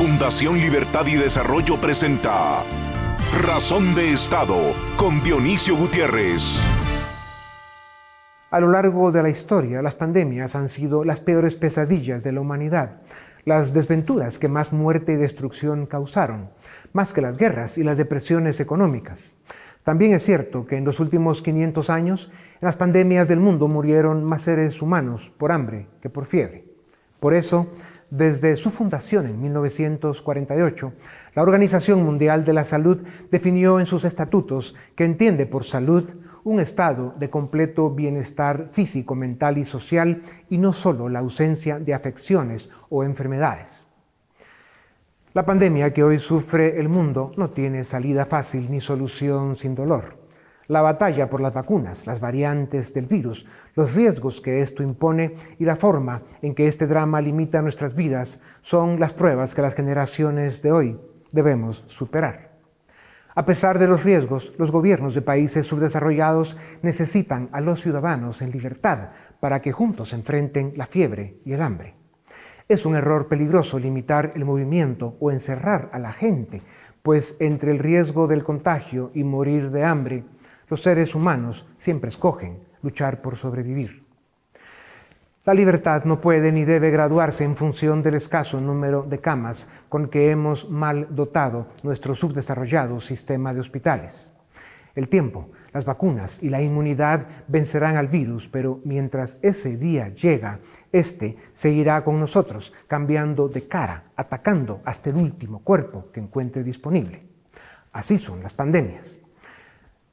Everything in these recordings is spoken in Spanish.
Fundación Libertad y Desarrollo presenta Razón de Estado con Dionisio Gutiérrez. A lo largo de la historia, las pandemias han sido las peores pesadillas de la humanidad, las desventuras que más muerte y destrucción causaron, más que las guerras y las depresiones económicas. También es cierto que en los últimos 500 años, en las pandemias del mundo murieron más seres humanos por hambre que por fiebre. Por eso, desde su fundación en 1948, la Organización Mundial de la Salud definió en sus estatutos que entiende por salud un estado de completo bienestar físico, mental y social y no solo la ausencia de afecciones o enfermedades. La pandemia que hoy sufre el mundo no tiene salida fácil ni solución sin dolor la batalla por las vacunas, las variantes del virus, los riesgos que esto impone y la forma en que este drama limita nuestras vidas son las pruebas que las generaciones de hoy debemos superar. A pesar de los riesgos, los gobiernos de países subdesarrollados necesitan a los ciudadanos en libertad para que juntos enfrenten la fiebre y el hambre. Es un error peligroso limitar el movimiento o encerrar a la gente, pues entre el riesgo del contagio y morir de hambre los seres humanos siempre escogen luchar por sobrevivir. La libertad no puede ni debe graduarse en función del escaso número de camas con que hemos mal dotado nuestro subdesarrollado sistema de hospitales. El tiempo, las vacunas y la inmunidad vencerán al virus, pero mientras ese día llega, éste seguirá con nosotros, cambiando de cara, atacando hasta el último cuerpo que encuentre disponible. Así son las pandemias.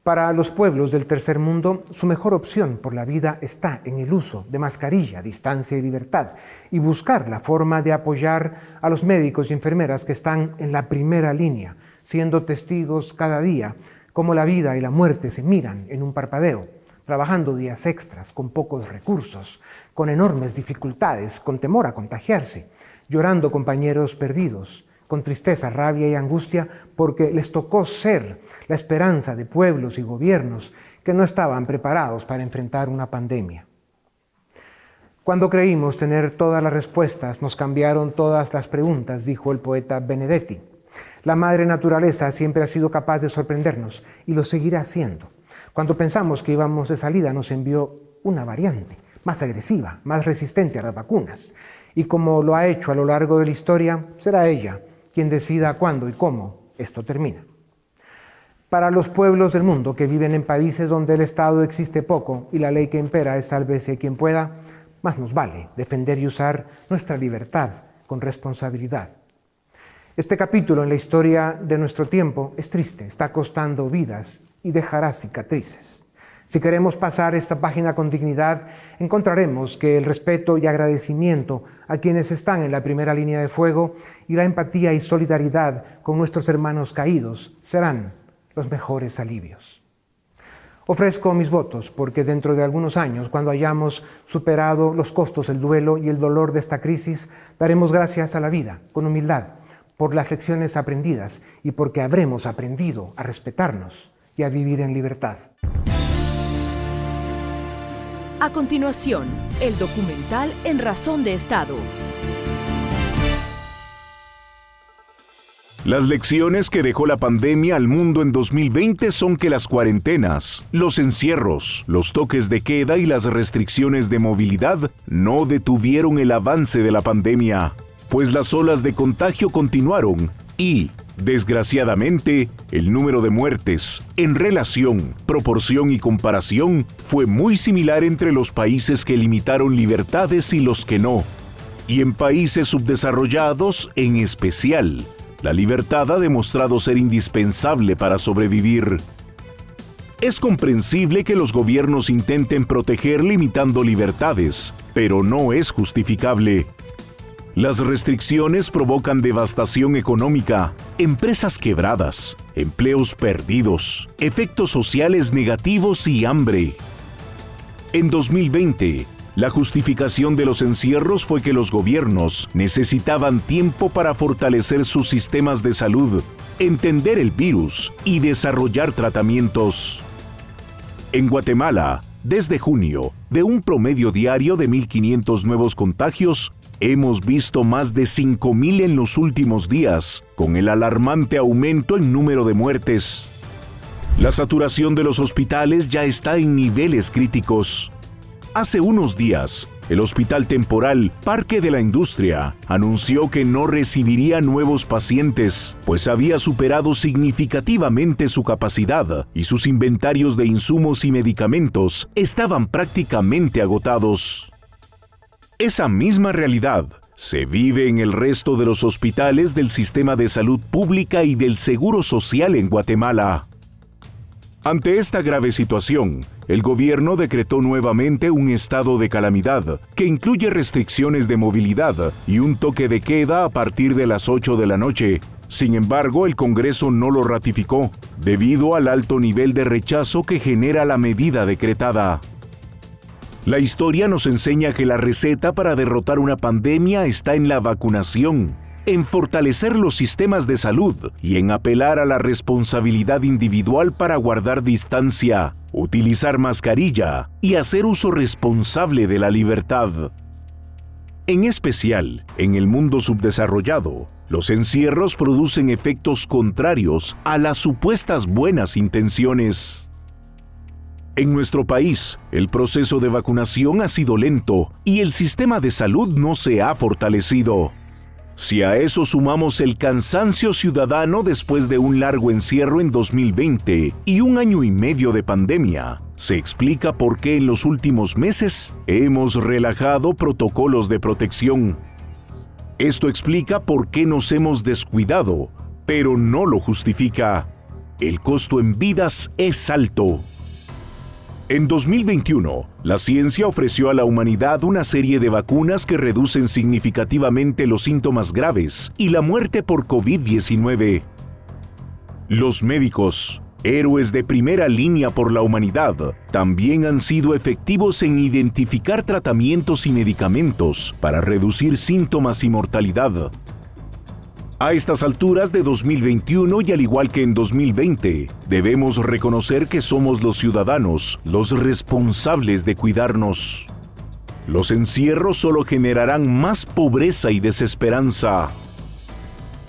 Para los pueblos del tercer mundo, su mejor opción por la vida está en el uso de mascarilla, distancia y libertad, y buscar la forma de apoyar a los médicos y enfermeras que están en la primera línea, siendo testigos cada día cómo la vida y la muerte se miran en un parpadeo, trabajando días extras, con pocos recursos, con enormes dificultades, con temor a contagiarse, llorando compañeros perdidos, con tristeza, rabia y angustia, porque les tocó ser la esperanza de pueblos y gobiernos que no estaban preparados para enfrentar una pandemia. Cuando creímos tener todas las respuestas, nos cambiaron todas las preguntas, dijo el poeta Benedetti. La madre naturaleza siempre ha sido capaz de sorprendernos y lo seguirá haciendo. Cuando pensamos que íbamos de salida, nos envió una variante, más agresiva, más resistente a las vacunas. Y como lo ha hecho a lo largo de la historia, será ella quien decida cuándo y cómo esto termina. Para los pueblos del mundo que viven en países donde el Estado existe poco y la ley que impera es sálvese quien pueda, más nos vale defender y usar nuestra libertad con responsabilidad. Este capítulo en la historia de nuestro tiempo es triste, está costando vidas y dejará cicatrices. Si queremos pasar esta página con dignidad, encontraremos que el respeto y agradecimiento a quienes están en la primera línea de fuego y la empatía y solidaridad con nuestros hermanos caídos serán los mejores alivios. Ofrezco mis votos porque dentro de algunos años, cuando hayamos superado los costos, el duelo y el dolor de esta crisis, daremos gracias a la vida con humildad por las lecciones aprendidas y porque habremos aprendido a respetarnos y a vivir en libertad. A continuación, el documental En Razón de Estado. Las lecciones que dejó la pandemia al mundo en 2020 son que las cuarentenas, los encierros, los toques de queda y las restricciones de movilidad no detuvieron el avance de la pandemia, pues las olas de contagio continuaron y, Desgraciadamente, el número de muertes, en relación, proporción y comparación, fue muy similar entre los países que limitaron libertades y los que no. Y en países subdesarrollados, en especial, la libertad ha demostrado ser indispensable para sobrevivir. Es comprensible que los gobiernos intenten proteger limitando libertades, pero no es justificable. Las restricciones provocan devastación económica, empresas quebradas, empleos perdidos, efectos sociales negativos y hambre. En 2020, la justificación de los encierros fue que los gobiernos necesitaban tiempo para fortalecer sus sistemas de salud, entender el virus y desarrollar tratamientos. En Guatemala, desde junio, de un promedio diario de 1.500 nuevos contagios, hemos visto más de 5.000 en los últimos días, con el alarmante aumento en número de muertes. La saturación de los hospitales ya está en niveles críticos. Hace unos días, el Hospital Temporal Parque de la Industria anunció que no recibiría nuevos pacientes, pues había superado significativamente su capacidad y sus inventarios de insumos y medicamentos estaban prácticamente agotados. Esa misma realidad se vive en el resto de los hospitales del sistema de salud pública y del Seguro Social en Guatemala. Ante esta grave situación, el gobierno decretó nuevamente un estado de calamidad que incluye restricciones de movilidad y un toque de queda a partir de las 8 de la noche. Sin embargo, el Congreso no lo ratificó, debido al alto nivel de rechazo que genera la medida decretada. La historia nos enseña que la receta para derrotar una pandemia está en la vacunación en fortalecer los sistemas de salud y en apelar a la responsabilidad individual para guardar distancia, utilizar mascarilla y hacer uso responsable de la libertad. En especial, en el mundo subdesarrollado, los encierros producen efectos contrarios a las supuestas buenas intenciones. En nuestro país, el proceso de vacunación ha sido lento y el sistema de salud no se ha fortalecido. Si a eso sumamos el cansancio ciudadano después de un largo encierro en 2020 y un año y medio de pandemia, se explica por qué en los últimos meses hemos relajado protocolos de protección. Esto explica por qué nos hemos descuidado, pero no lo justifica. El costo en vidas es alto. En 2021, la ciencia ofreció a la humanidad una serie de vacunas que reducen significativamente los síntomas graves y la muerte por COVID-19. Los médicos, héroes de primera línea por la humanidad, también han sido efectivos en identificar tratamientos y medicamentos para reducir síntomas y mortalidad. A estas alturas de 2021 y al igual que en 2020, debemos reconocer que somos los ciudadanos los responsables de cuidarnos. Los encierros solo generarán más pobreza y desesperanza.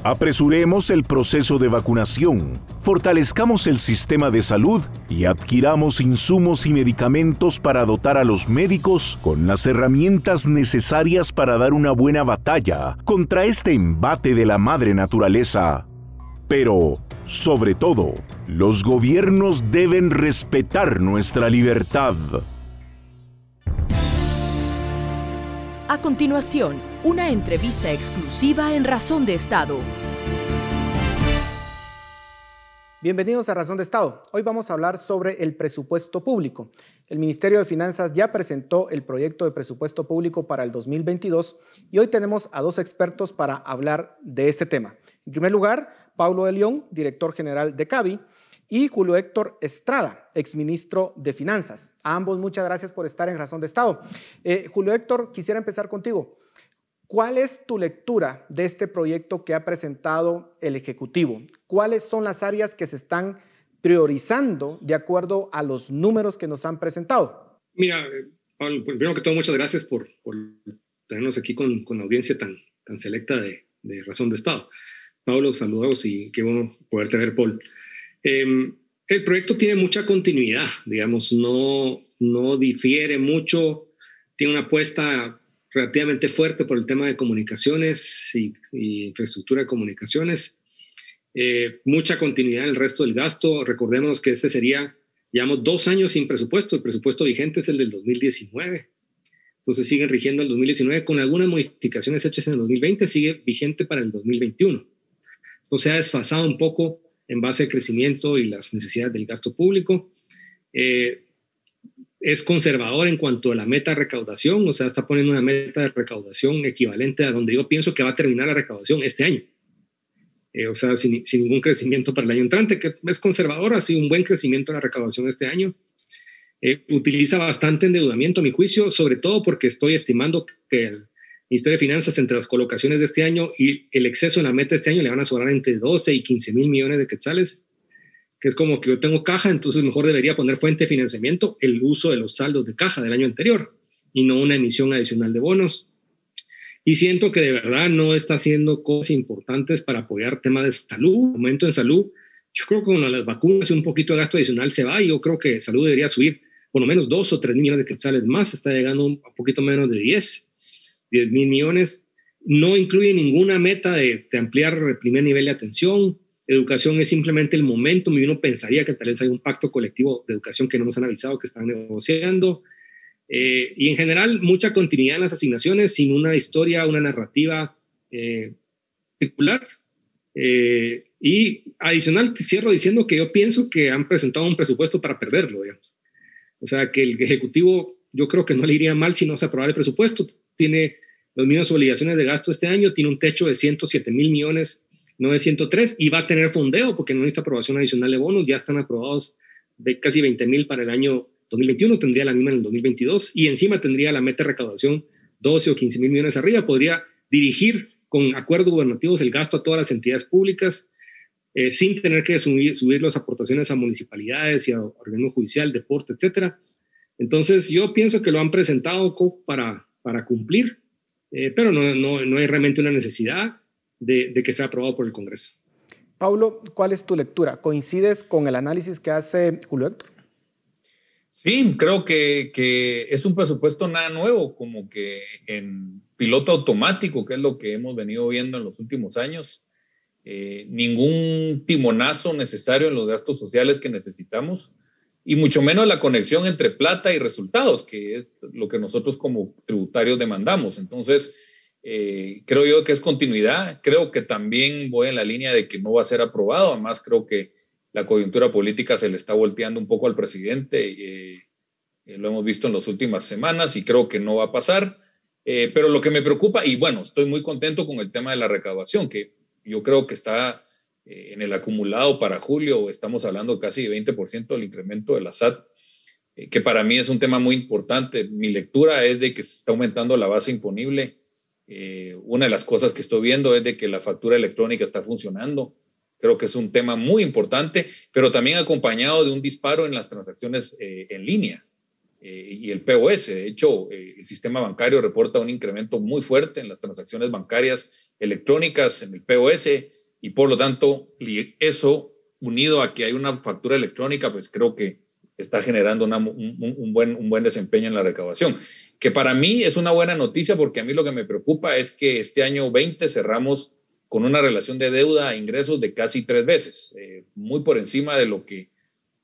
Apresuremos el proceso de vacunación, fortalezcamos el sistema de salud y adquiramos insumos y medicamentos para dotar a los médicos con las herramientas necesarias para dar una buena batalla contra este embate de la madre naturaleza. Pero, sobre todo, los gobiernos deben respetar nuestra libertad. A continuación, una entrevista exclusiva en Razón de Estado. Bienvenidos a Razón de Estado. Hoy vamos a hablar sobre el presupuesto público. El Ministerio de Finanzas ya presentó el proyecto de presupuesto público para el 2022 y hoy tenemos a dos expertos para hablar de este tema. En primer lugar, Pablo de León, director general de CABI, y Julio Héctor Estrada, exministro de Finanzas. A ambos muchas gracias por estar en Razón de Estado. Eh, Julio Héctor, quisiera empezar contigo. ¿Cuál es tu lectura de este proyecto que ha presentado el Ejecutivo? ¿Cuáles son las áreas que se están priorizando de acuerdo a los números que nos han presentado? Mira, Pablo, pues, primero que todo, muchas gracias por, tenernos aquí con, con, la audiencia tan, tan selecta de, de Razón de Estado. Pablo, saludos y qué bueno poder tener Paul. Em, el proyecto tiene mucha continuidad, digamos, no, no difiere mucho, tiene una apuesta relativamente fuerte por el tema de comunicaciones y, infraestructura de comunicaciones, eh, mucha continuidad en el resto del gasto. Recordemos que este sería, llevamos dos años sin presupuesto, el presupuesto vigente es el del 2019. Entonces siguen rigiendo el 2019 con algunas modificaciones hechas en el 2020, sigue vigente para el 2021. Entonces ha desfasado un poco en base al crecimiento y las necesidades del gasto público. Eh, es conservador en cuanto a la meta de recaudación, o sea, está poniendo una meta de recaudación equivalente a donde yo pienso que va a terminar la recaudación este año. Eh, o sea, sin, ningún crecimiento para el año entrante, que es conservador, ha sido un buen crecimiento en la recaudación este año. Eh, utiliza bastante endeudamiento, a mi juicio, sobre todo porque estoy estimando que el Ministerio de Finanzas, entre las colocaciones de este año y el exceso en la meta de este año, le van a sobrar entre 12 y 15 mil millones de quetzales, que es como que yo tengo caja, entonces mejor debería poner fuente de financiamiento el uso de los saldos de caja del año anterior y no una emisión adicional de bonos. y siento que de verdad no está haciendo cosas importantes para apoyar temas de salud, aumento en salud. Yo creo que con las vacunas un poquito de gasto adicional se va y yo creo que salud debería subir por lo menos dos o tres millones de quetzales más, está llegando a un poquito menos de 10, 10 mil millones. No incluye ninguna meta de, de ampliar el primer nivel de atención. Educación es simplemente el momento y uno pensaría que tal vez hay un pacto colectivo de educación que no nos han avisado que están negociando. Eh, y en general, mucha continuidad en las asignaciones sin una historia, una narrativa eh, circular. Eh, y adicional, cierro diciendo que yo pienso que han presentado un presupuesto para perderlo, digamos. O sea, que el Ejecutivo yo creo que no le iría mal si no se aprobara el presupuesto. Tiene las mismas obligaciones de gasto este año, tiene un techo de 107 mil millones, no de 103, y va a tener fondeo porque no necesita aprobación adicional de bonos, ya están aprobados de casi 20 mil para el año 2021, tendría la misma en el 2022, y encima tendría la meta de recaudación 12 o 15 mil millones arriba, podría dirigir con acuerdos gubernativos el gasto a todas las entidades públicas, eh, sin tener que subir, subir, las aportaciones a municipalidades y a organismo judicial, deporte, etcétera. Entonces, yo pienso que lo han presentado para, para cumplir, eh, pero no, no, no, hay realmente una necesidad de, de, que sea aprobado por el Congreso. Paulo, ¿cuál es tu lectura? ¿Coincides con el análisis que hace Julio Héctor? Sí, creo que, que es un presupuesto nada nuevo, como que en piloto automático, que es lo que hemos venido viendo en los últimos años. Eh, ningún timonazo necesario en los gastos sociales que necesitamos y mucho menos la conexión entre plata y resultados, que es lo que nosotros como tributarios demandamos. Entonces, eh, creo yo que es continuidad. Creo que también voy en la línea de que no va a ser aprobado. Además, creo que la coyuntura política se le está volteando un poco al presidente. Eh, lo hemos visto en las últimas semanas y creo que no va a pasar. pero lo que me preocupa, y bueno, estoy muy contento con el tema de la recaudación, que yo creo que está eh, en el acumulado para julio, estamos hablando casi de 20% del incremento de la SAT, eh, que para mí es un tema muy importante. Mi lectura es de que se está aumentando la base imponible. Eh, una de las cosas que estoy viendo es de que la factura electrónica está funcionando. Creo que es un tema muy importante, pero también acompañado de un disparo en las transacciones en línea. y el POS. De hecho, el sistema bancario reporta un incremento muy fuerte en las transacciones bancarias electrónicas en el POS y por lo tanto eso unido a que hay una factura electrónica, pues creo que está generando un, buen, un buen desempeño en la recaudación, que para mí es una buena noticia porque a mí lo que me preocupa es que este año 20 cerramos con una relación de deuda a ingresos de casi tres veces, eh, muy por encima de lo que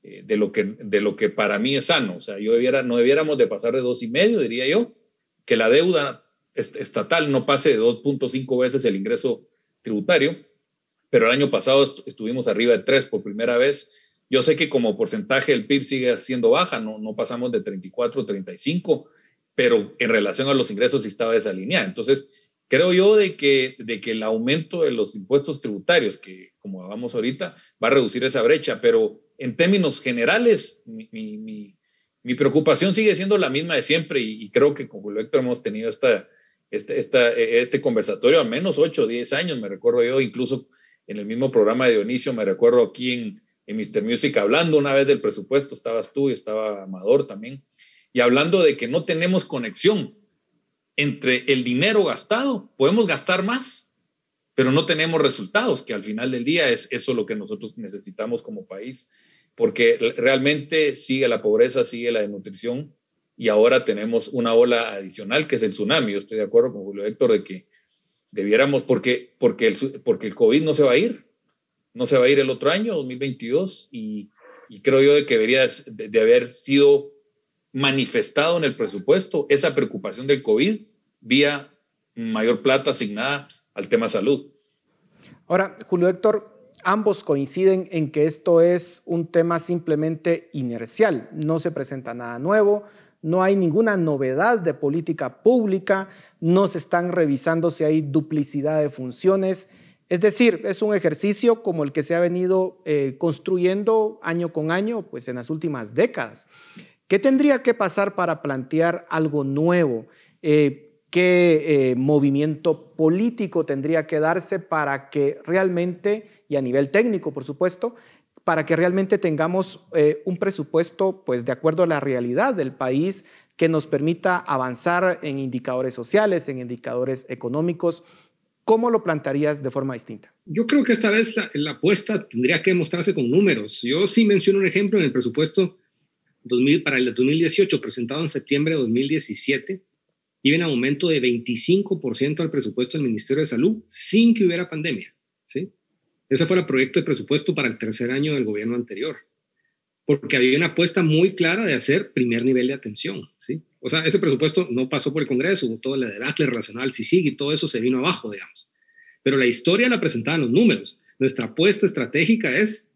eh, de lo que de lo que para mí es sano, o sea, yo debiera, no debiéramos de pasar de dos y medio, diría yo, que la deuda estatal no pase de 2.5 veces el ingreso tributario, pero el año pasado estuvimos arriba de 3 por primera vez. Yo sé que como porcentaje el PIB sigue siendo baja, no, no pasamos de 34 35, pero en relación a los ingresos sí estaba desalineada. Entonces, creo yo de que, de que el aumento de los impuestos tributarios, que como vamos ahorita, va a reducir esa brecha, pero en términos generales, mi, mi, mi, preocupación sigue siendo la misma de siempre y, y creo que con Julio Héctor hemos tenido esta, este, e, este conversatorio al menos 8 o 10 años, me recuerdo yo, incluso en el mismo programa de Dionisio, me recuerdo aquí en, en Mr. Music hablando una vez del presupuesto, estabas tú y estaba Amador también, y hablando de que no tenemos conexión entre el dinero gastado, podemos gastar más, pero no tenemos resultados, que al final del día es eso lo que nosotros necesitamos como país, porque realmente sigue la pobreza, sigue la desnutrición, y ahora tenemos una ola adicional que es el tsunami. Estoy de acuerdo con Julio Héctor de que debiéramos, porque, porque, el, porque el COVID no se va a ir, no se va a ir el otro año, 2022, y, creo yo de que debería de, haber sido manifestado en el presupuesto esa preocupación del COVID vía mayor plata asignada al tema salud. Ahora, Julio Héctor, ambos coinciden en que esto es un tema simplemente inercial, no se presenta nada nuevo, no hay ninguna novedad de política pública, no se están revisando si hay duplicidad de funciones. Es decir, es un ejercicio como el que se ha venido eh, construyendo año con año, pues en las últimas décadas. ¿Qué tendría que pasar para plantear algo nuevo? Eh, ¿Qué eh, movimiento político tendría que darse para que realmente, y a nivel técnico, por supuesto, para que realmente tengamos eh, un presupuesto pues de acuerdo a la realidad del país que nos permita avanzar en indicadores sociales, en indicadores económicos. ¿Cómo lo plantearías de forma distinta? Yo creo que esta vez la, apuesta tendría que mostrarse con números. Yo sí menciono un ejemplo en el presupuesto 2000, para el 2018, presentado en septiembre de 2017, y en aumento de 25% al presupuesto del Ministerio de Salud sin que hubiera pandemia. Ese fue el proyecto de presupuesto para el tercer año del gobierno anterior, porque había una apuesta muy clara de hacer primer nivel de atención. ¿sí? O sea, ese presupuesto no pasó por el Congreso, todo el debacle relacional, CICIG y todo eso se vino abajo, digamos. Pero la historia la presentaban los números. Nuestra apuesta estratégica es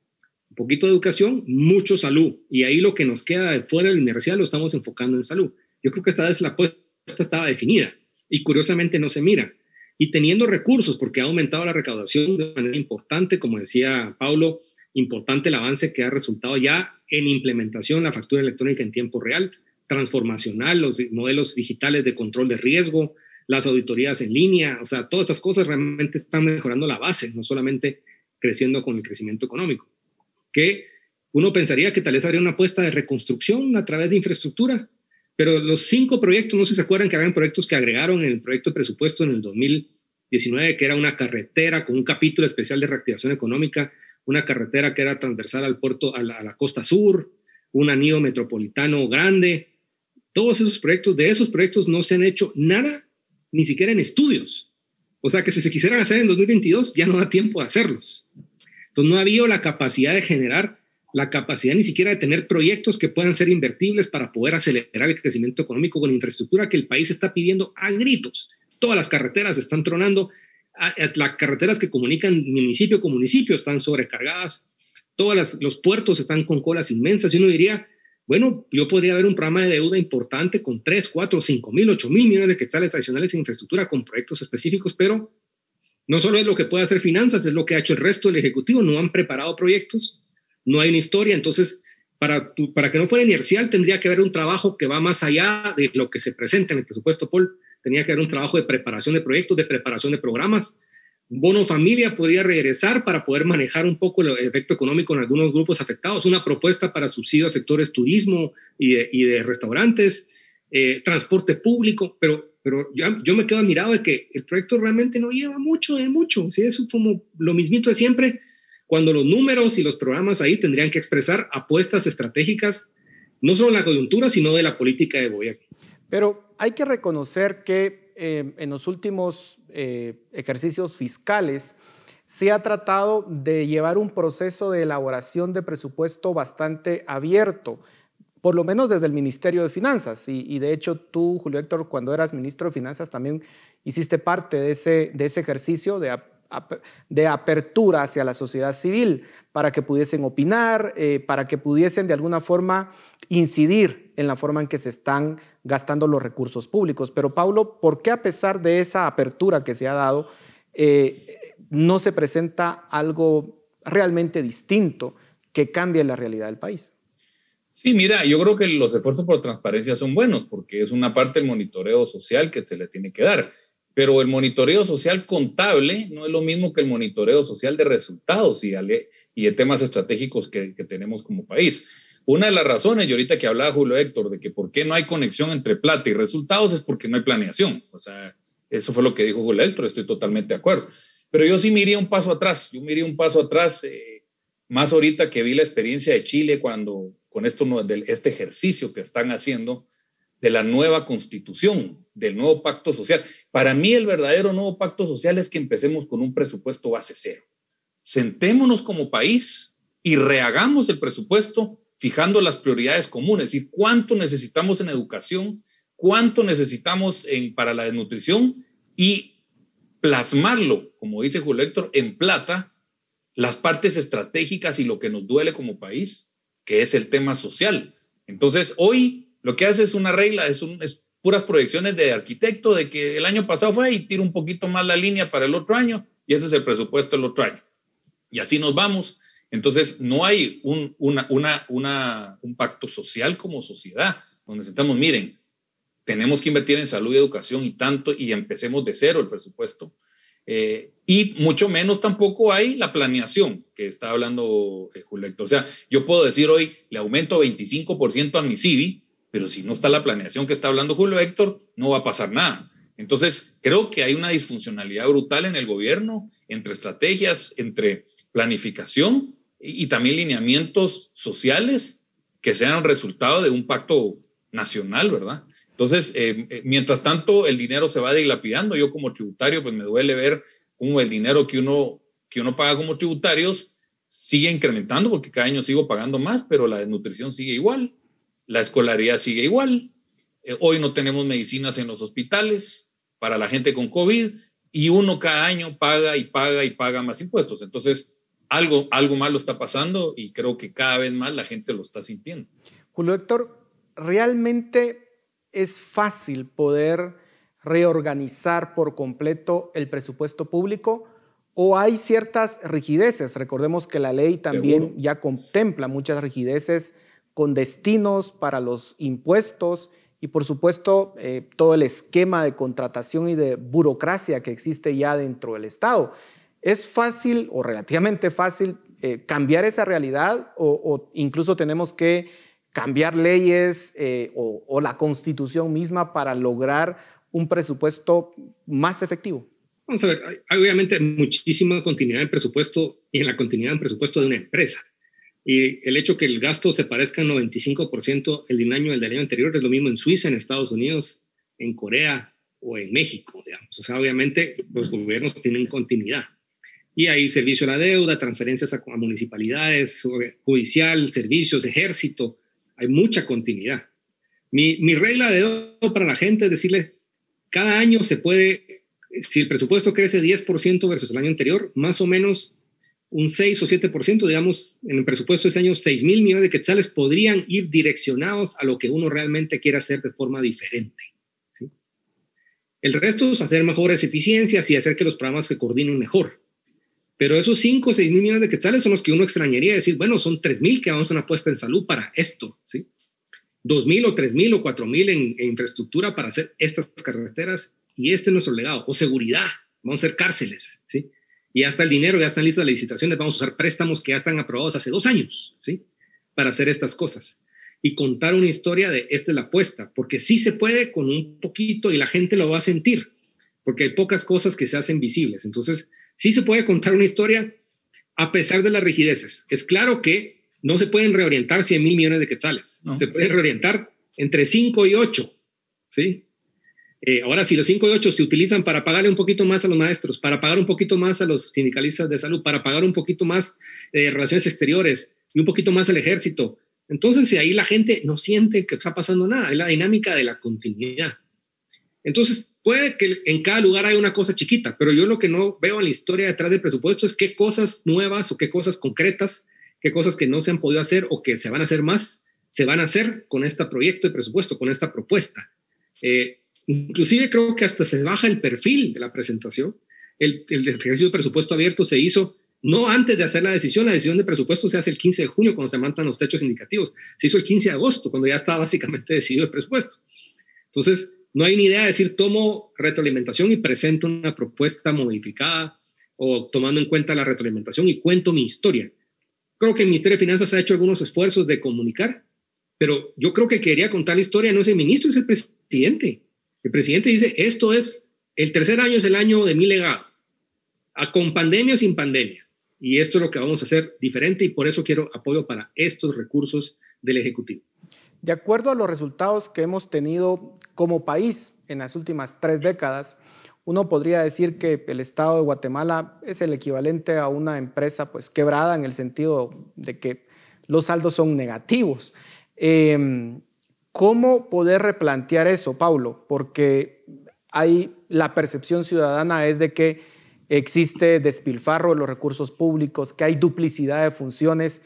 un poquito de educación, mucho salud. Y ahí lo que nos queda de fuera de la universidad lo estamos enfocando en salud. Yo creo que esta vez la apuesta estaba definida y curiosamente no se mira. Y teniendo recursos, porque ha aumentado la recaudación de manera importante, como decía Paulo, importante el avance que ha resultado ya en implementación la factura electrónica en tiempo real transformacional, los modelos digitales de control de riesgo, las auditorías en línea, o sea, todas estas cosas realmente están mejorando la base, no solamente creciendo con el crecimiento económico. Que uno pensaría que tal vez habría una apuesta de reconstrucción a través de infraestructura, pero los cinco proyectos, no sé si se acuerdan que habían proyectos que agregaron en el proyecto de presupuesto en el 2019, que era una carretera con un capítulo especial de reactivación económica, una carretera que era transversal al puerto, a la, a la costa sur, un anillo metropolitano grande, todos esos proyectos, de esos proyectos no se han hecho nada, ni siquiera en estudios. O sea que si se quisieran hacer en 2022, ya no da tiempo de hacerlos. Entonces no ha habido la capacidad de generar, la capacidad ni siquiera de tener proyectos que puedan ser invertibles para poder acelerar el crecimiento económico con infraestructura que el país está pidiendo a gritos. Todas las carreteras están tronando, las carreteras que comunican municipio con municipio están sobrecargadas, todos los puertos están con colas inmensas y uno diría, bueno, yo podría ver un programa de deuda importante con 3, 4, 5 mil, 8 mil millones de quetzales adicionales en infraestructura con proyectos específicos, pero no solo es lo que puede hacer finanzas, es lo que ha hecho el resto del Ejecutivo. No han preparado proyectos, no hay una historia. Entonces, para, para que no fuera inercial, tendría que haber un trabajo que va más allá de lo que se presenta en el presupuesto, Paul. Tenía que haber un trabajo de preparación de proyectos, de preparación de programas, bono familia podría regresar para poder manejar un poco el efecto económico en algunos grupos afectados, una propuesta para subsidio a sectores turismo y de, restaurantes, eh, transporte público, pero, pero yo, yo, me quedo admirado de que el proyecto realmente no lleva mucho de mucho, ¿sí? es como lo mismito de siempre, cuando los números y los programas ahí tendrían que expresar apuestas estratégicas, no solo en la coyuntura, sino de la política de gobierno. Pero hay que reconocer que eh, en los últimos eh, ejercicios fiscales se ha tratado de llevar un proceso de elaboración de presupuesto bastante abierto, por lo menos desde el Ministerio de Finanzas. Y, de hecho tú, Julio Héctor, cuando eras ministro de Finanzas también hiciste parte de ese, de ese ejercicio de, de apertura hacia la sociedad civil para que pudiesen opinar, eh, para que pudiesen de alguna forma incidir en la forma en que se están gastando los recursos públicos. Pero Paulo, ¿por qué a pesar de esa apertura que se ha dado, eh, no se presenta algo realmente distinto que cambie la realidad del país? Sí, mira, yo creo que los esfuerzos por transparencia son buenos porque es una parte del monitoreo social que se le tiene que dar. Pero el monitoreo social contable no es lo mismo que el monitoreo social de resultados y, de temas estratégicos que tenemos como país. Una de las razones, y ahorita que hablaba Julio Héctor, de que por qué no hay conexión entre plata y resultados es porque no hay planeación. O sea, eso fue lo que dijo Julio Héctor, estoy totalmente de acuerdo. Pero yo sí me iría un paso atrás, yo me iría un paso atrás, eh, más ahorita que vi la experiencia de Chile cuando, con esto, este ejercicio que están haciendo de la nueva constitución, del nuevo pacto social. Para mí el verdadero nuevo pacto social es que empecemos con un presupuesto base cero. Sentémonos como país y rehagamos el presupuesto fijando las prioridades comunes, y cuánto necesitamos en educación, cuánto necesitamos en, para la desnutrición y plasmarlo, como dice Julio Héctor, en plata, las partes estratégicas y lo que nos duele como país, que es el tema social. Entonces, hoy lo que hace es una regla, es, puras proyecciones de arquitecto de que el año pasado fue y tira un poquito más la línea para el otro año y ese es el presupuesto del otro año. Y así nos vamos. Entonces, no hay un, un pacto social como sociedad, donde sentamos, miren, tenemos que invertir en salud y educación y tanto, y empecemos de cero el presupuesto. Eh, y mucho menos tampoco hay la planeación que está hablando eh, Julio O sea, yo puedo decir hoy, le aumento 25% a mi CIVI, pero si no está la planeación que está hablando Julio Héctor, no va a pasar nada. Entonces, creo que hay una disfuncionalidad brutal en el gobierno, entre estrategias, entre planificación y, también lineamientos sociales que sean resultado de un pacto nacional, ¿verdad? Entonces, eh, eh, mientras tanto, el dinero se va dilapidando. Yo como tributario, pues me duele ver cómo el dinero que uno, que uno paga como tributarios sigue incrementando, porque cada año sigo pagando más, pero la desnutrición sigue igual, la escolaridad sigue igual. Eh, hoy no tenemos medicinas en los hospitales para la gente con COVID y uno cada año paga y paga y paga más impuestos. Entonces, algo, algo malo está pasando y creo que cada vez más la gente lo está sintiendo. Julio Héctor, ¿realmente es fácil poder reorganizar por completo el presupuesto público o hay ciertas rigideces? Recordemos que la ley también ya contempla muchas rigideces con destinos para los impuestos y por supuesto eh, todo el esquema de contratación y de burocracia que existe ya dentro del Estado. ¿Es fácil o relativamente fácil eh, cambiar esa realidad o, incluso tenemos que cambiar leyes eh, o, o, la constitución misma para lograr un presupuesto más efectivo? Vamos a ver, hay obviamente muchísima continuidad en presupuesto y en la continuidad en presupuesto de una empresa. Y el hecho que el gasto se parezca en 95% el año del año anterior es lo mismo en Suiza, en Estados Unidos, en Corea o en México, digamos. O sea, obviamente los gobiernos tienen continuidad. Y hay servicio a la deuda, transferencias a, municipalidades, judicial, servicios, ejército. Hay mucha continuidad. Mi, mi regla de oro para la gente es decirle, cada año se puede, si el presupuesto crece 10% versus el año anterior, más o menos un 6 o 7%, digamos, en el presupuesto de ese año, 6 mil millones de quetzales podrían ir direccionados a lo que uno realmente quiere hacer de forma diferente. ¿sí? El resto es hacer mejores eficiencias y hacer que los programas se coordinen mejor. Pero esos 5 o 6 mil millones de quetzales son los que uno extrañaría decir, bueno, son 3 mil que vamos a una apuesta en salud para esto, ¿sí? 2 mil o 3 mil o 4 mil en, en infraestructura para hacer estas carreteras y este es nuestro legado. O seguridad, vamos a hacer cárceles, ¿sí? Y ya está el dinero, ya están listas las licitaciones, vamos a usar préstamos que ya están aprobados hace dos años, ¿sí? Para hacer estas cosas. Y contar una historia de esta es la apuesta, porque sí se puede con un poquito y la gente lo va a sentir, porque hay pocas cosas que se hacen visibles. Entonces, sí se puede contar una historia a pesar de las rigideces. Es claro que no se pueden reorientar 100 mil millones de quetzales, se pueden reorientar entre 5 y 8, ¿sí? Eh, ahora, si los 5 y 8 se utilizan para pagarle un poquito más a los maestros, para pagar un poquito más a los sindicalistas de salud, para pagar un poquito más de relaciones exteriores y un poquito más al ejército, entonces si ahí la gente no siente que está pasando nada, es la dinámica de la continuidad. Entonces, puede que en cada lugar haya una cosa chiquita, pero yo lo que no veo en la historia detrás del presupuesto es qué cosas nuevas o qué cosas concretas, qué cosas que no se han podido hacer o que se van a hacer más, se van a hacer con este proyecto de presupuesto, con esta propuesta. Eh, Inclusive creo que hasta se baja el perfil de la presentación. El, ejercicio de presupuesto abierto se hizo no antes de hacer la decisión, la decisión de presupuesto se hace el 15 de junio cuando se mantan los techos indicativos. Se hizo el 15 de agosto cuando ya estaba básicamente decidido el presupuesto. Entonces, no hay ni idea de decir tomo retroalimentación y presento una propuesta modificada o tomando en cuenta la retroalimentación y cuento mi historia. Creo que el Ministerio de Finanzas ha hecho algunos esfuerzos de comunicar, pero yo creo que quería contar la historia no es el ministro, es el presidente. El presidente dice, esto es, el tercer año es el año de mi legado, con pandemia o sin pandemia. Y esto es lo que vamos a hacer diferente y por eso quiero apoyo para estos recursos del Ejecutivo. De acuerdo a los resultados que hemos tenido como país en las últimas tres décadas, uno podría decir que el Estado de Guatemala es el equivalente a una empresa pues quebrada en el sentido de que los saldos son negativos. Eh, ¿Cómo poder replantear eso, Paulo? Porque hay la percepción ciudadana es de que existe despilfarro de los recursos públicos, que hay duplicidad de funciones.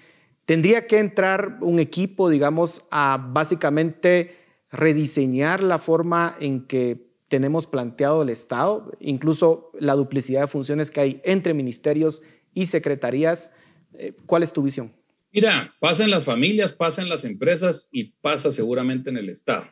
Tendría que entrar un equipo, digamos, a básicamente rediseñar la forma en que tenemos planteado el Estado, incluso la duplicidad de funciones que hay entre ministerios y secretarías. Eh, ¿Cuál es tu visión? Mira, pasa en las familias, pasa en las empresas y pasa seguramente en el Estado.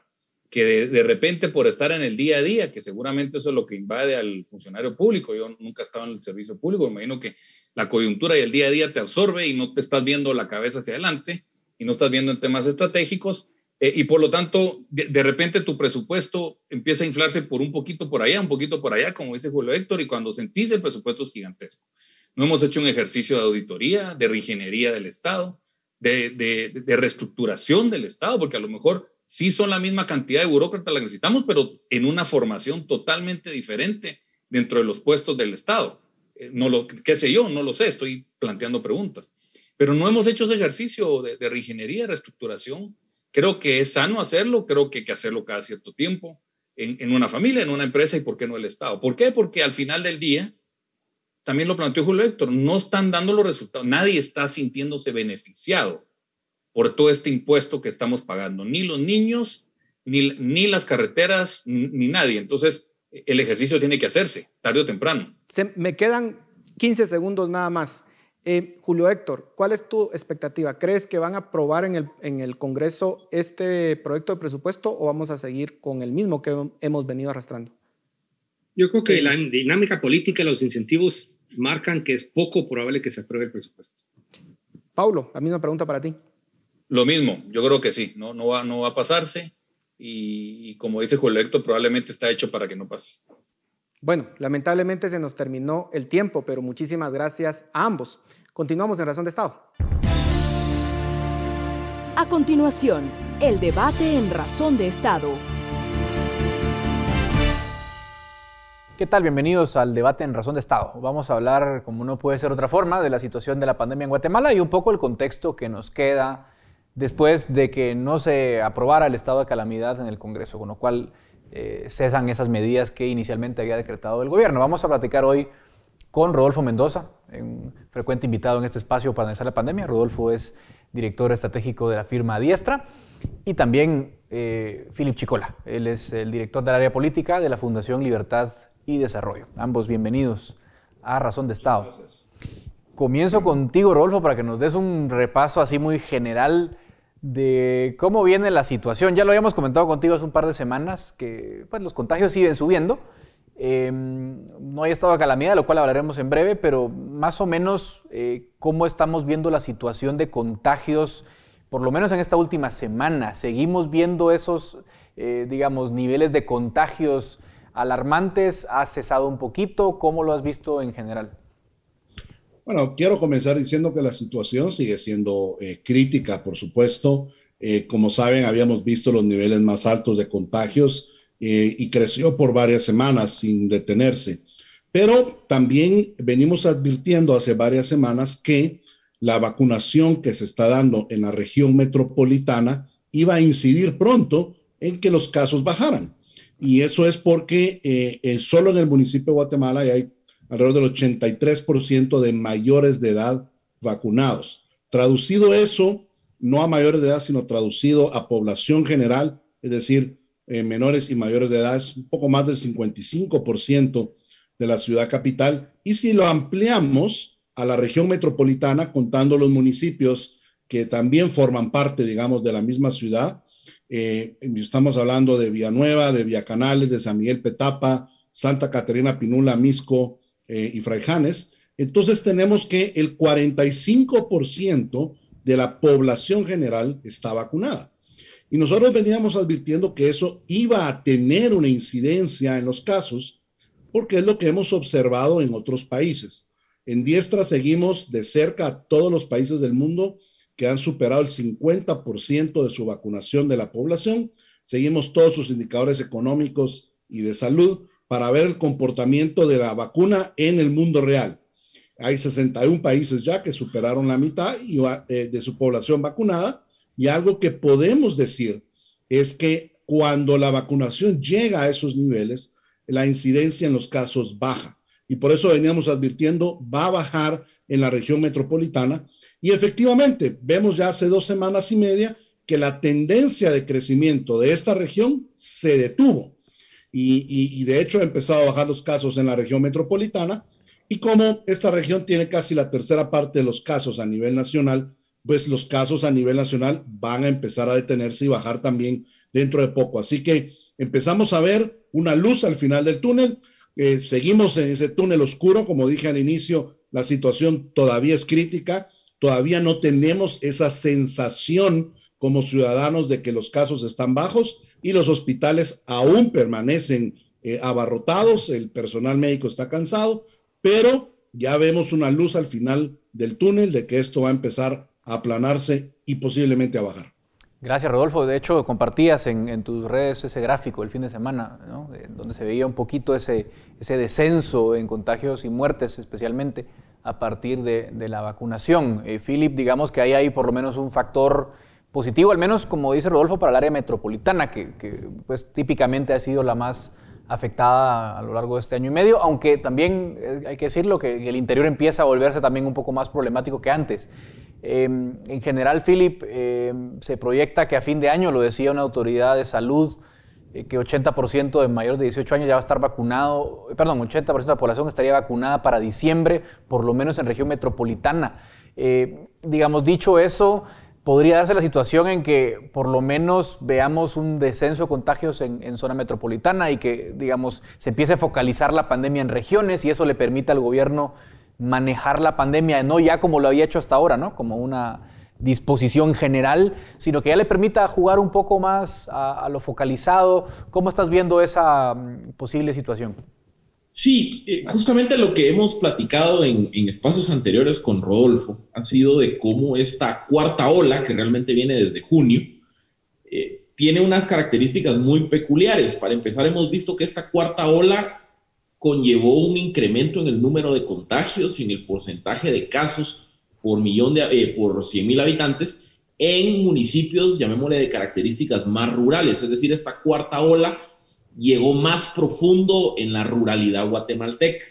Que de, repente por estar en el día a día, que seguramente eso es lo que invade al funcionario público, yo nunca estaba en el servicio público, me imagino que la coyuntura y el día a día te absorbe y no te estás viendo la cabeza hacia adelante y no estás viendo en temas estratégicos, Eh, y por lo tanto, de, repente tu presupuesto empieza a inflarse por un poquito por allá, un poquito por allá, como dice Julio Héctor, y cuando sentís el presupuesto es gigantesco. No hemos hecho un ejercicio de auditoría, de reingeniería del Estado, de, reestructuración del Estado, porque a lo mejor sí son la misma cantidad de burócratas la que necesitamos, pero en una formación totalmente diferente dentro de los puestos del Estado. Eh, no lo, qué sé yo, no lo sé, estoy planteando preguntas. Pero no hemos hecho ese ejercicio de, de reingeniería, reestructuración Creo que es sano hacerlo, creo que hay que hacerlo cada cierto tiempo, en, una familia, en una empresa y por qué no el Estado. ¿Por qué? Porque al final del día, también lo planteó Julio Héctor, no están dando los resultados, nadie está sintiéndose beneficiado por todo este impuesto que estamos pagando, ni los niños, ni, ni las carreteras, ni, nadie. Entonces, el ejercicio tiene que hacerse, tarde o temprano. Me quedan 15 segundos nada más. Eh, Julio Héctor, ¿cuál es tu expectativa? ¿Crees que van a aprobar en el, en el Congreso este proyecto de presupuesto o vamos a seguir con el mismo que hemos venido arrastrando? Yo creo que la dinámica política y los incentivos marcan que es poco probable que se apruebe el presupuesto. Paulo, la misma pregunta para ti. Lo mismo, yo creo que sí, no, no, va, no va a pasarse y, y como dice Julio Héctor, probablemente está hecho para que no pase. Bueno, lamentablemente se nos terminó el tiempo, pero muchísimas gracias a ambos. Continuamos en Razón de Estado. A continuación, el debate en Razón de Estado. ¿Qué tal? Bienvenidos al debate en Razón de Estado. Vamos a hablar, como no puede ser otra forma, de la situación de la pandemia en Guatemala y un poco el contexto que nos queda después de que no se aprobara el estado de calamidad en el Congreso, con lo cual eh, cesan esas medidas que inicialmente había decretado el gobierno. Vamos a platicar hoy con Rodolfo Mendoza, un frecuente invitado en este espacio para analizar la pandemia. Rodolfo es director estratégico de la firma Diestra y también eh, Philip Chicola. Él es el director del área política de la Fundación Libertad y Desarrollo. Ambos bienvenidos a Razón de Estado. Comienzo contigo, Rodolfo, para que nos des un repaso así muy general de cómo viene la situación. Ya lo habíamos comentado contigo hace un par de semanas, que pues, los contagios siguen subiendo. Em, no hay estado de calamidad, de lo cual hablaremos en breve, pero más o menos eh, cómo estamos viendo la situación de contagios, por lo menos en esta última semana. Seguimos viendo esos, eh, digamos, niveles de contagios alarmantes. ¿Ha cesado un poquito? ¿Cómo lo has visto en general? Bueno, quiero comenzar diciendo que la situación sigue siendo eh, crítica, por supuesto. Eh, como saben, habíamos visto los niveles más altos de contagios eh, y creció por varias semanas sin detenerse. Pero también venimos advirtiendo hace varias semanas que la vacunación que se está dando en la región metropolitana iba a incidir pronto en que los casos bajaran. Y eso es porque solo en el municipio de Guatemala hay alrededor del 83% de mayores de edad vacunados. Traducido eso, no a mayores de edad, sino traducido a población general, es decir, eh, menores y mayores de edad, es un poco más del 55% de la ciudad capital. Y si lo ampliamos a la región metropolitana, contando los municipios que también forman parte, digamos, de la misma ciudad, eh, estamos hablando de Villanueva, de Villacanales, de San Miguel Petapa, Santa Catarina Pinula, Misco, eh, y Fraijanes, entonces tenemos que el 45% de la población general está vacunada. Y nosotros veníamos advirtiendo que eso iba a tener una incidencia en los casos, porque es lo que hemos observado en otros países. En Diestra seguimos de cerca a todos los países del mundo que han superado el 50% de su vacunación de la población. Seguimos todos sus indicadores económicos y de salud para ver el comportamiento de la vacuna en el mundo real. Hay 61 países ya que superaron la mitad eh, de su población vacunada y algo que podemos decir es que cuando la vacunación llega a esos niveles, la incidencia en los casos baja. Y por eso veníamos advirtiendo, va a bajar en la región metropolitana. Y efectivamente, vemos ya hace dos semanas y media que la tendencia de crecimiento de esta región se detuvo y, de hecho ha empezado a bajar los casos en la región metropolitana. Y como esta región tiene casi la tercera parte de los casos a nivel nacional, pues los casos a nivel nacional van a empezar a detenerse y bajar también dentro de poco. Así que empezamos a ver una luz al final del túnel. Seguimos en ese túnel oscuro, como dije al inicio, la situación todavía es crítica, todavía no tenemos esa sensación como ciudadanos de que los casos están bajos y los hospitales aún permanecen eh, abarrotados, el personal médico está cansado, pero ya vemos una luz al final del túnel de que esto va a empezar a aplanarse y posiblemente a bajar. Gracias, Rodolfo. De hecho, compartías en, tus redes ese gráfico el fin de semana, donde se veía un poquito ese, ese descenso en contagios y muertes, especialmente a partir de, la vacunación. Eh, Philip, digamos que ahí hay por lo menos un factor positivo, al menos como dice Rodolfo, para el área metropolitana, que, pues típicamente ha sido la más afectada a lo largo de este año y medio, aunque también eh, hay que decirlo que el interior empieza a volverse también un poco más problemático que antes. Em, en general, Philip, em, se proyecta que a fin de año, lo decía una autoridad de salud, eh, que 80% de mayores de 18 años ya va a estar vacunado, eh, perdón, 80% de la población estaría vacunada para diciembre, por lo menos en región metropolitana. Digamos, dicho eso, podría darse la situación en que por lo menos veamos un descenso de contagios en, zona metropolitana y que, digamos, se empiece a focalizar la pandemia en regiones y eso le permita al gobierno manejar la pandemia, no ya como lo había hecho hasta ahora, ¿no? Como una disposición general, sino que ya le permita jugar un poco más a, lo focalizado. ¿Cómo estás viendo esa mm, posible situación? Sí, eh, justamente lo que hemos platicado en, espacios anteriores con Rodolfo ha sido de cómo esta cuarta ola, que realmente viene desde junio, eh, tiene unas características muy peculiares. Para empezar, hemos visto que esta cuarta ola conllevó un incremento en el número de contagios y en el porcentaje de casos por millón de, eh, por 100 mil habitantes en municipios, llamémosle de características más rurales, es decir, esta cuarta ola llegó más profundo en la ruralidad guatemalteca.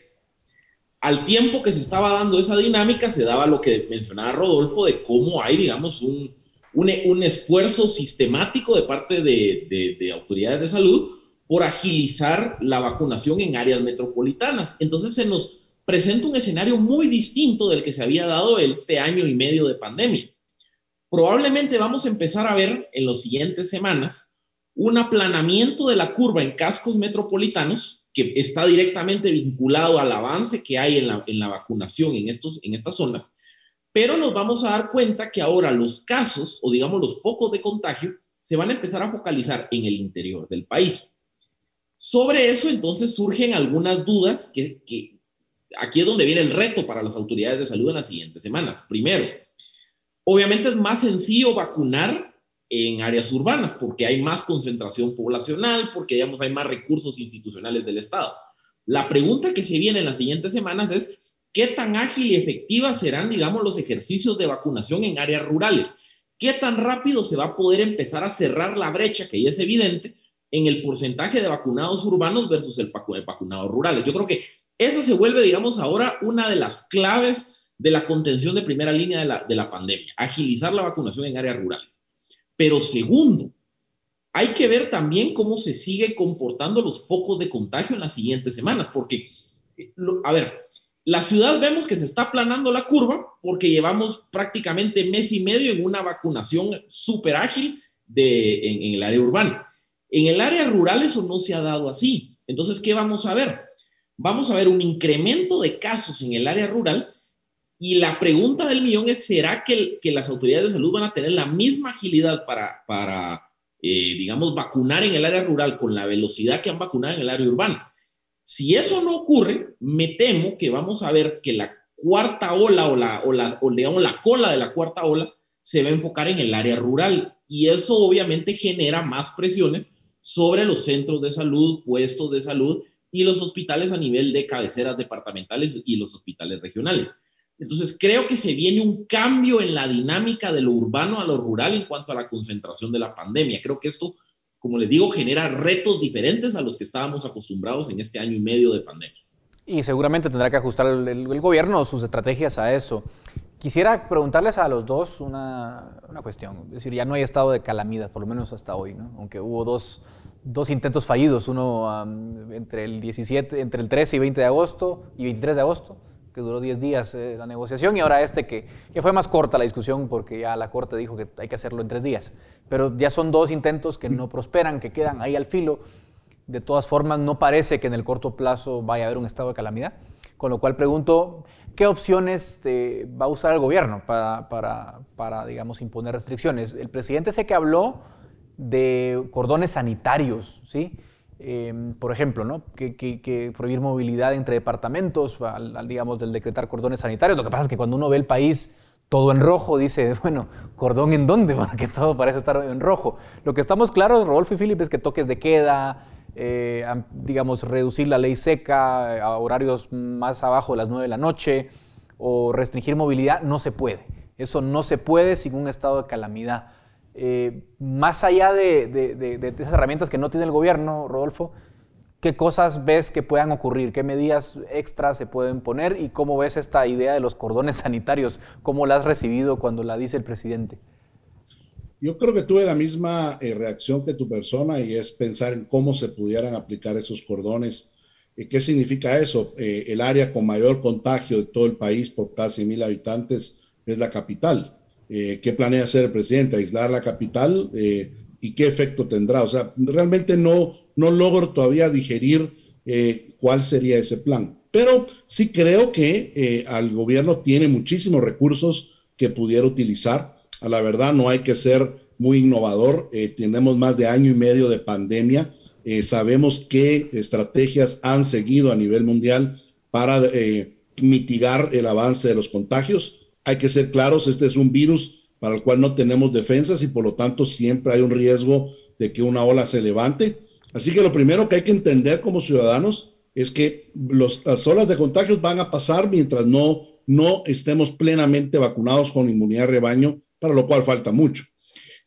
Al tiempo que se estaba dando esa dinámica, se daba lo que mencionaba Rodolfo de cómo hay, digamos, un, un, esfuerzo sistemático de parte de, de autoridades de salud por agilizar la vacunación en áreas metropolitanas. Entonces se nos presenta un escenario muy distinto del que se había dado este año y medio de pandemia. Probablemente vamos a empezar a ver en las siguientes semanas un aplanamiento de la curva en cascos metropolitanos que está directamente vinculado al avance que hay en la, en la vacunación en, estos, en estas zonas, pero nos vamos a dar cuenta que ahora los casos o digamos los focos de contagio se van a empezar a focalizar en el interior del país. Sobre eso, entonces, surgen algunas dudas que, aquí es donde viene el reto para las autoridades de salud en las siguientes semanas. Primero, obviamente es más sencillo vacunar en áreas urbanas porque hay más concentración poblacional, porque digamos hay más recursos institucionales del Estado. La pregunta que se viene en las siguientes semanas es qué tan ágil y efectiva serán, digamos, los ejercicios de vacunación en áreas rurales. ¿Qué tan rápido se va a poder empezar a cerrar la brecha que ya es evidente en el porcentaje de vacunados urbanos versus el, vacunados rurales. Yo creo que esa se vuelve, digamos, ahora una de las claves de la contención de primera línea de la, de la pandemia, agilizar la vacunación en áreas rurales. Pero segundo, hay que ver también cómo se sigue comportando los focos de contagio en las siguientes semanas, porque, a ver, la ciudad vemos que se está aplanando la curva porque llevamos prácticamente mes y medio en una vacunación súper ágil de, en el área urbana. En el área rural eso no se ha dado así. Entonces, ¿qué vamos a ver? Vamos a ver un incremento de casos en el área rural y la pregunta del millón es, ¿será que, las autoridades de salud van a tener la misma agilidad para, para eh, digamos, vacunar en el área rural con la velocidad que han vacunado en el área urbana? Si eso no ocurre, me temo que vamos a ver que la cuarta ola o, la, o, la, o digamos la cola de la cuarta ola se va a enfocar en el área rural y eso obviamente genera más presiones sobre los centros de salud, puestos de salud y los hospitales a nivel de cabeceras departamentales y los hospitales regionales. Entonces, creo que se viene un cambio en la dinámica de lo urbano a lo rural en cuanto a la concentración de la pandemia. Creo que esto, como les digo, genera retos diferentes a los que estábamos acostumbrados en este año y medio de pandemia. Y seguramente tendrá que ajustar el, el gobierno sus estrategias a eso. Quisiera preguntarles a los dos una, una, cuestión. Es decir, ya no hay estado de calamidad, por lo menos hasta hoy, ¿no? aunque hubo dos, dos intentos fallidos, uno entre, el 17, entre el 13 y 20 de agosto y 23 de agosto, que duró 10 días eh, la negociación, y ahora este que, que, fue más corta la discusión porque ya la Corte dijo que hay que hacerlo en tres días. Pero ya son dos intentos que no prosperan, que quedan ahí al filo. De todas formas, no parece que en el corto plazo vaya a haber un estado de calamidad. Con lo cual pregunto, ¿qué opciones eh, va a usar el gobierno para, para, digamos, imponer restricciones? El presidente sé que habló de cordones sanitarios, ¿sí? Em, por ejemplo. Que, prohibir movilidad entre departamentos, al, digamos, del decretar cordones sanitarios. Lo que pasa es que cuando uno ve el país todo en rojo, dice, bueno, cordón en dónde, porque todo parece estar en rojo. Lo que estamos claros, Rodolfo y Filipe, es que toques de queda, eh, digamos, reducir la ley seca a horarios más abajo de las 9 de la noche o restringir movilidad, no se puede. Eso no se puede sin un estado de calamidad. Eh, más allá de, esas herramientas que no tiene el gobierno, Rodolfo, ¿qué cosas ves que puedan ocurrir? ¿Qué medidas extras se pueden poner? ¿Y cómo ves esta idea de los cordones sanitarios? ¿Cómo la has recibido cuando la dice el presidente? Yo creo que tuve la misma eh, reacción que tu persona y es pensar en cómo se pudieran aplicar esos cordones. y ¿Qué significa eso? Eh, el área con mayor contagio de todo el país por casi mil habitantes es la capital. Eh, qué planea hacer el presidente, aislar la capital eh, y qué efecto tendrá. O sea, realmente no, no logro todavía digerir eh, cuál sería ese plan. Pero sí creo que al gobierno tiene muchísimos recursos que pudiera utilizar. A la verdad, no hay que ser muy innovador. tenemos más de año y medio de pandemia. sabemos qué estrategias han seguido a nivel mundial para mitigar el avance de los contagios hay que ser claros, este es un virus para el cual no tenemos defensas y por lo tanto siempre hay un riesgo de que una ola se levante. Así que lo primero que hay que entender como ciudadanos es que las olas de contagios van a pasar mientras no, no estemos plenamente vacunados con inmunidad de rebaño, para lo cual falta mucho.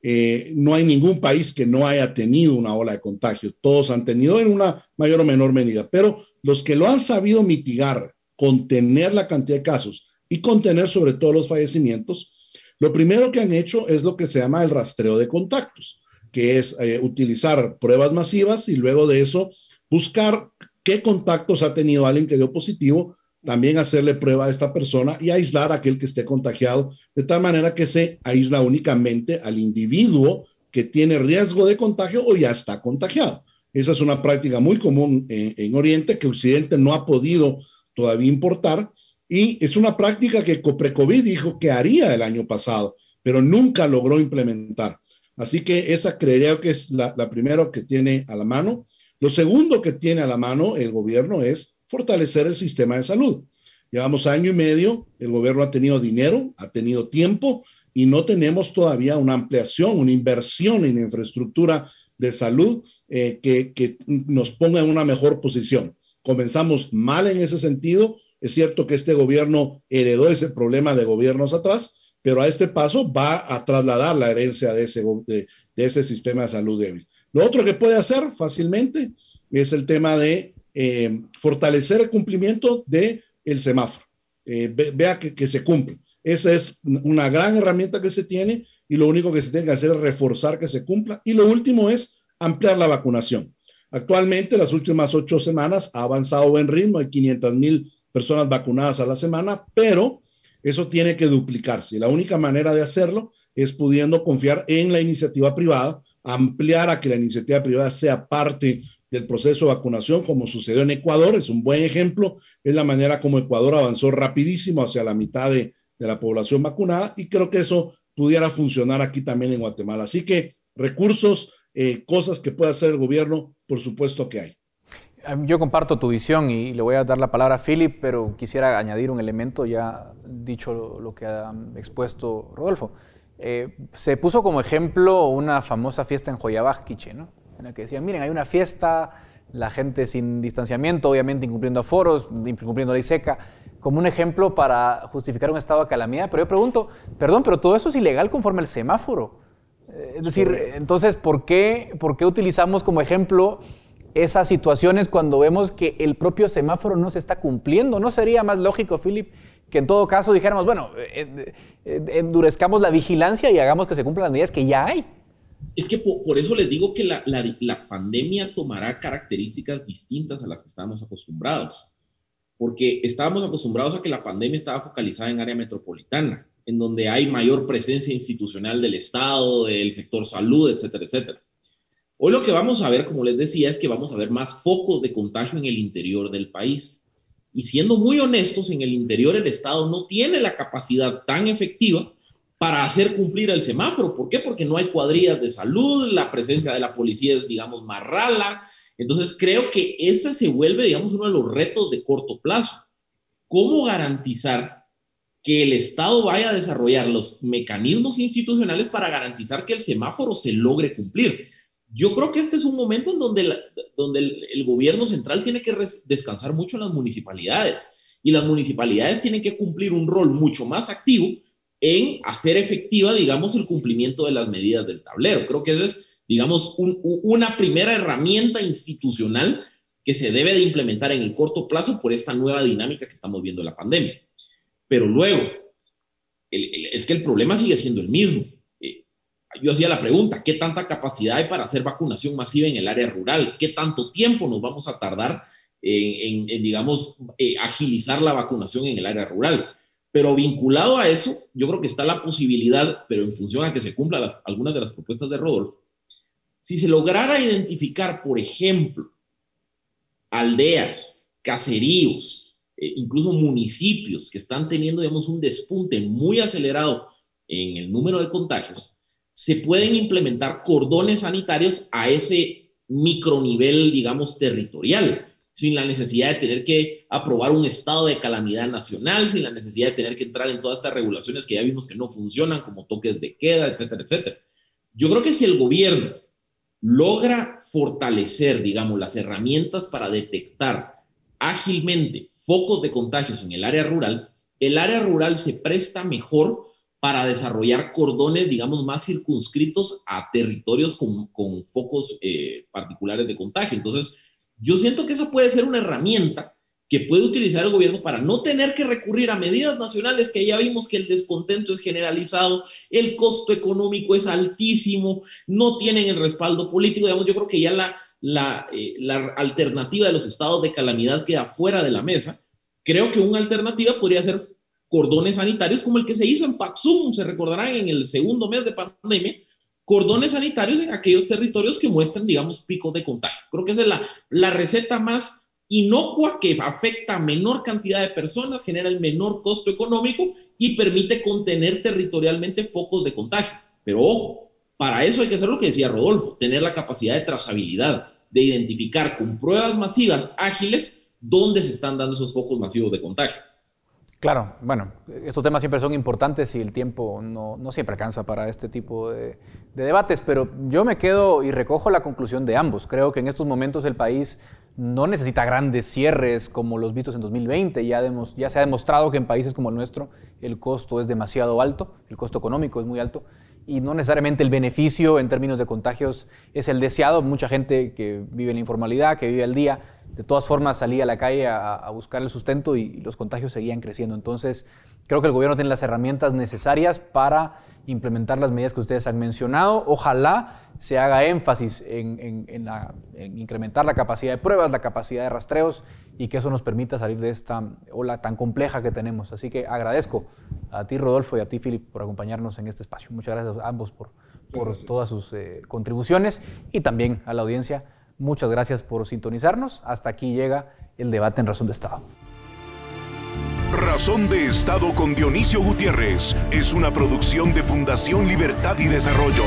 Eh, no hay ningún país que no haya tenido una ola de contagio. Todos han tenido en una mayor o menor medida, pero los que lo han sabido mitigar, contener la cantidad de casos, y contener sobre todo los fallecimientos, lo primero que han hecho es lo que se llama el rastreo de contactos, que es eh, utilizar pruebas masivas y luego de eso buscar qué contactos ha tenido alguien que dio positivo, también hacerle prueba a esta persona y aislar a aquel que esté contagiado, de tal manera que se aísla únicamente al individuo que tiene riesgo de contagio o ya está contagiado. Esa es una práctica muy común en, en Oriente que Occidente no ha podido todavía importar y es una práctica que Coprecovid dijo que haría el año pasado, pero nunca logró implementar. Así que esa creería que es la, la primera que tiene a la mano. Lo segundo que tiene a la mano el gobierno es fortalecer el sistema de salud. Llevamos año y medio, el gobierno ha tenido dinero, ha tenido tiempo y no tenemos todavía una ampliación, una inversión en infraestructura de salud eh, que, que nos ponga en una mejor posición. Comenzamos mal en ese sentido, es cierto que este gobierno heredó ese problema de gobiernos atrás, pero a este paso va a trasladar la herencia de ese, de, ese sistema de salud débil. Lo otro que puede hacer fácilmente es el tema de eh, fortalecer el cumplimiento del el semáforo. Eh, vea que, se cumple. Esa es una gran herramienta que se tiene y lo único que se tiene que hacer es reforzar que se cumpla. Y lo último es ampliar la vacunación. Actualmente, las últimas ocho semanas ha avanzado buen ritmo, hay 500 mil personas vacunadas a la semana, pero eso tiene que duplicarse. La única manera de hacerlo es pudiendo confiar en la iniciativa privada, ampliar a que la iniciativa privada sea parte del proceso de vacunación, como sucedió en Ecuador. Es un buen ejemplo. Es la manera como Ecuador avanzó rapidísimo hacia la mitad de, la población vacunada y creo que eso pudiera funcionar aquí también en Guatemala. Así que recursos, eh, cosas que puede hacer el gobierno, por supuesto que hay. Yo comparto tu visión y le voy a dar la palabra a Philip, pero quisiera añadir un elemento ya dicho lo, que ha expuesto Rodolfo. Eh, se puso como ejemplo una famosa fiesta en Joyabajquiche, ¿no? En la que decían, miren, hay una fiesta, la gente sin distanciamiento, obviamente incumpliendo aforos, incumpliendo ley seca, como un ejemplo para justificar un estado de calamidad. Pero yo pregunto, perdón, pero todo eso es ilegal conforme al semáforo. Eh, es decir, entonces, ¿por qué, ¿por qué utilizamos como ejemplo esas situaciones cuando vemos que el propio semáforo no se está cumpliendo. ¿No sería más lógico, Philip, que en todo caso dijéramos, bueno, eh, eh, endurezcamos la vigilancia y hagamos que se cumplan las medidas que ya hay? Es que por, eso les digo que la, la, pandemia tomará características distintas a las que estábamos acostumbrados, porque estábamos acostumbrados a que la pandemia estaba focalizada en área metropolitana, en donde hay mayor presencia institucional del Estado, del sector salud, etcétera, etcétera. Hoy lo que vamos a ver, como les decía, es que vamos a ver más focos de contagio en el interior del país. y siendo muy honestos, en el interior el Estado no tiene la capacidad tan efectiva para hacer cumplir el semáforo. ¿Por qué? Porque no hay cuadrillas de salud, la presencia de la policía es, digamos, más rala. Entonces, creo que ese se vuelve, digamos, uno de los retos de corto plazo. ¿Cómo garantizar que el Estado vaya a desarrollar los mecanismos institucionales para garantizar que el semáforo se logre cumplir? Yo creo que este es un momento en donde, donde el, gobierno central tiene que descansar mucho en las municipalidades y las municipalidades tienen que cumplir un rol mucho más activo en hacer efectiva, digamos, el cumplimiento de las medidas del tablero. Creo que esa es, digamos, una primera herramienta institucional que se debe de implementar en el corto plazo por esta nueva dinámica que estamos viendo en la pandemia. Pero luego, es que el problema sigue siendo el mismo. Yo hacía la pregunta, ¿qué tanta capacidad hay para hacer vacunación masiva en el área rural? ¿Qué tanto tiempo nos vamos a tardar en, digamos, eh, agilizar la vacunación en el área rural? Pero vinculado a eso, yo creo que está la posibilidad, pero en función a que se cumplan algunas de las propuestas de Rodolfo, si se lograra identificar, por ejemplo, aldeas, caseríos, eh, incluso municipios que están teniendo, digamos, un despunte muy acelerado en el número de contagios, se pueden implementar cordones sanitarios a ese micronivel, digamos, territorial sin la necesidad de tener que aprobar un estado de calamidad nacional, sin la necesidad de tener que entrar en todas estas regulaciones que ya vimos que no funcionan, como toques de queda, etcétera, etcétera. Yo creo que si el gobierno logra fortalecer, digamos, las herramientas para detectar ágilmente focos de contagios en el área rural, el área rural se presta mejor para desarrollar cordones, digamos, más circunscritos a territorios con, con focos eh, particulares de contagio. Entonces, yo siento que esa puede ser una herramienta que puede utilizar el gobierno para no tener que recurrir a medidas nacionales que ya vimos que el descontento es generalizado, el costo económico es altísimo, no tienen el respaldo político, digamos, yo creo que ya la, la, eh, la alternativa de los estados de calamidad queda fuera de la mesa. Creo que una alternativa podría ser cordones sanitarios como el que se hizo en Paxum, se recordarán en el segundo mes de pandemia, cordones sanitarios en aquellos territorios que muestran, digamos, picos de contagio. Creo que esa es la, la receta más inocua que afecta a menor cantidad de personas, genera el menor costo económico y permite contener territorialmente focos de contagio. Pero ojo, para eso hay que hacer lo que decía Rodolfo, tener la capacidad de trazabilidad, de identificar con pruebas masivas ágiles dónde se están dando esos focos masivos de contagio. Claro, bueno, estos temas siempre son importantes y el tiempo no, siempre alcanza para este tipo de, debates, pero yo me quedo y recojo la conclusión de ambos. Creo que en estos momentos el país no necesita grandes cierres como los vistos en 2020. Ya, ya se ha demostrado que en países como el nuestro el costo es demasiado alto, el costo económico es muy alto y no necesariamente el beneficio en términos de contagios es el deseado. Mucha gente que vive en la informalidad, que vive al día, de todas formas salía a la calle a, buscar el sustento y, los contagios seguían creciendo. Entonces, creo que el gobierno tiene las herramientas necesarias para implementar las medidas que ustedes han mencionado. Ojalá se haga énfasis en, incrementar la capacidad de pruebas, la capacidad de rastreos y que eso nos permita salir de esta ola tan compleja que tenemos. Así que agradezco a ti, Rodolfo, y a ti, Filip, por acompañarnos en este espacio. Muchas gracias a ambos por, todas sus eh, contribuciones y también a la audiencia Muchas gracias por sintonizarnos. Hasta aquí llega el debate en Razón de Estado. Razón de Estado con Dionisio Gutiérrez es una producción de Fundación Libertad y Desarrollo.